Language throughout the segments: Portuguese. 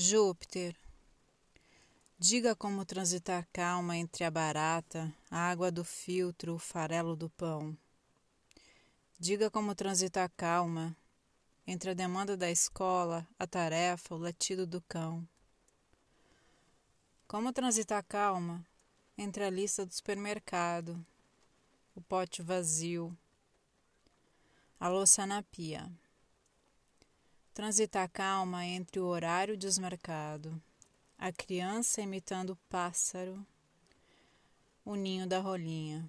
Júpiter, diga como transitar calma entre a barata, a água do filtro, o farelo do pão. Diga como transitar calma entre a demanda da escola, a tarefa, o latido do cão. Como transitar calma entre a lista do supermercado, o pote vazio, a louça na pia. Transitar calma entre o horário desmarcado, a criança imitando o pássaro, o ninho da rolinha.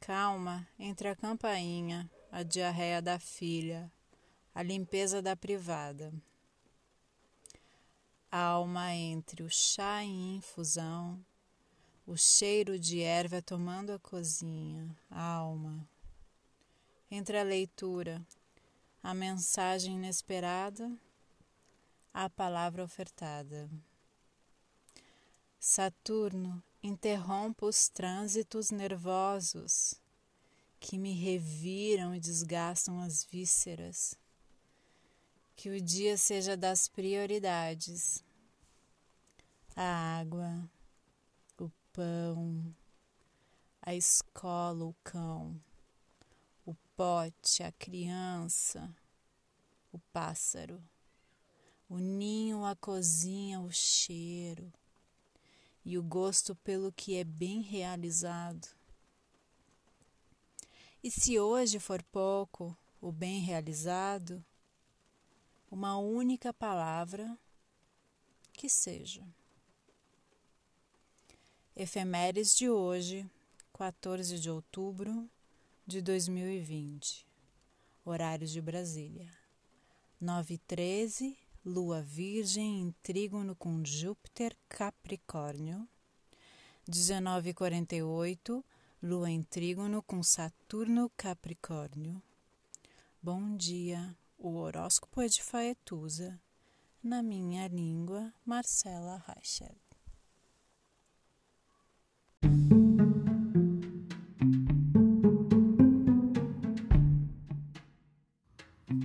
Calma entre a campainha, a diarreia da filha, a limpeza da privada. Alma entre o chá em infusão, o cheiro de erva tomando a cozinha. Alma entre a leitura, a mensagem inesperada, a palavra ofertada. Saturno interrompa os trânsitos nervosos que me reviram e desgastam as vísceras. Que o dia seja das prioridades. A água, o pão, a escola, o cão pote, a criança, o pássaro, o ninho, a cozinha, o cheiro e o gosto pelo que é bem realizado. E se hoje for pouco o bem realizado, uma única palavra que seja. Efemérides de hoje, 14 de outubro de 2020. Horários de Brasília. 9:13, Lua Virgem em trígono com Júpiter Capricórnio. 19:48, Lua em trígono com Saturno Capricórnio. Bom dia. O horóscopo é de Faetusa. Na minha língua, Marcela Reichert.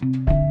Thank you.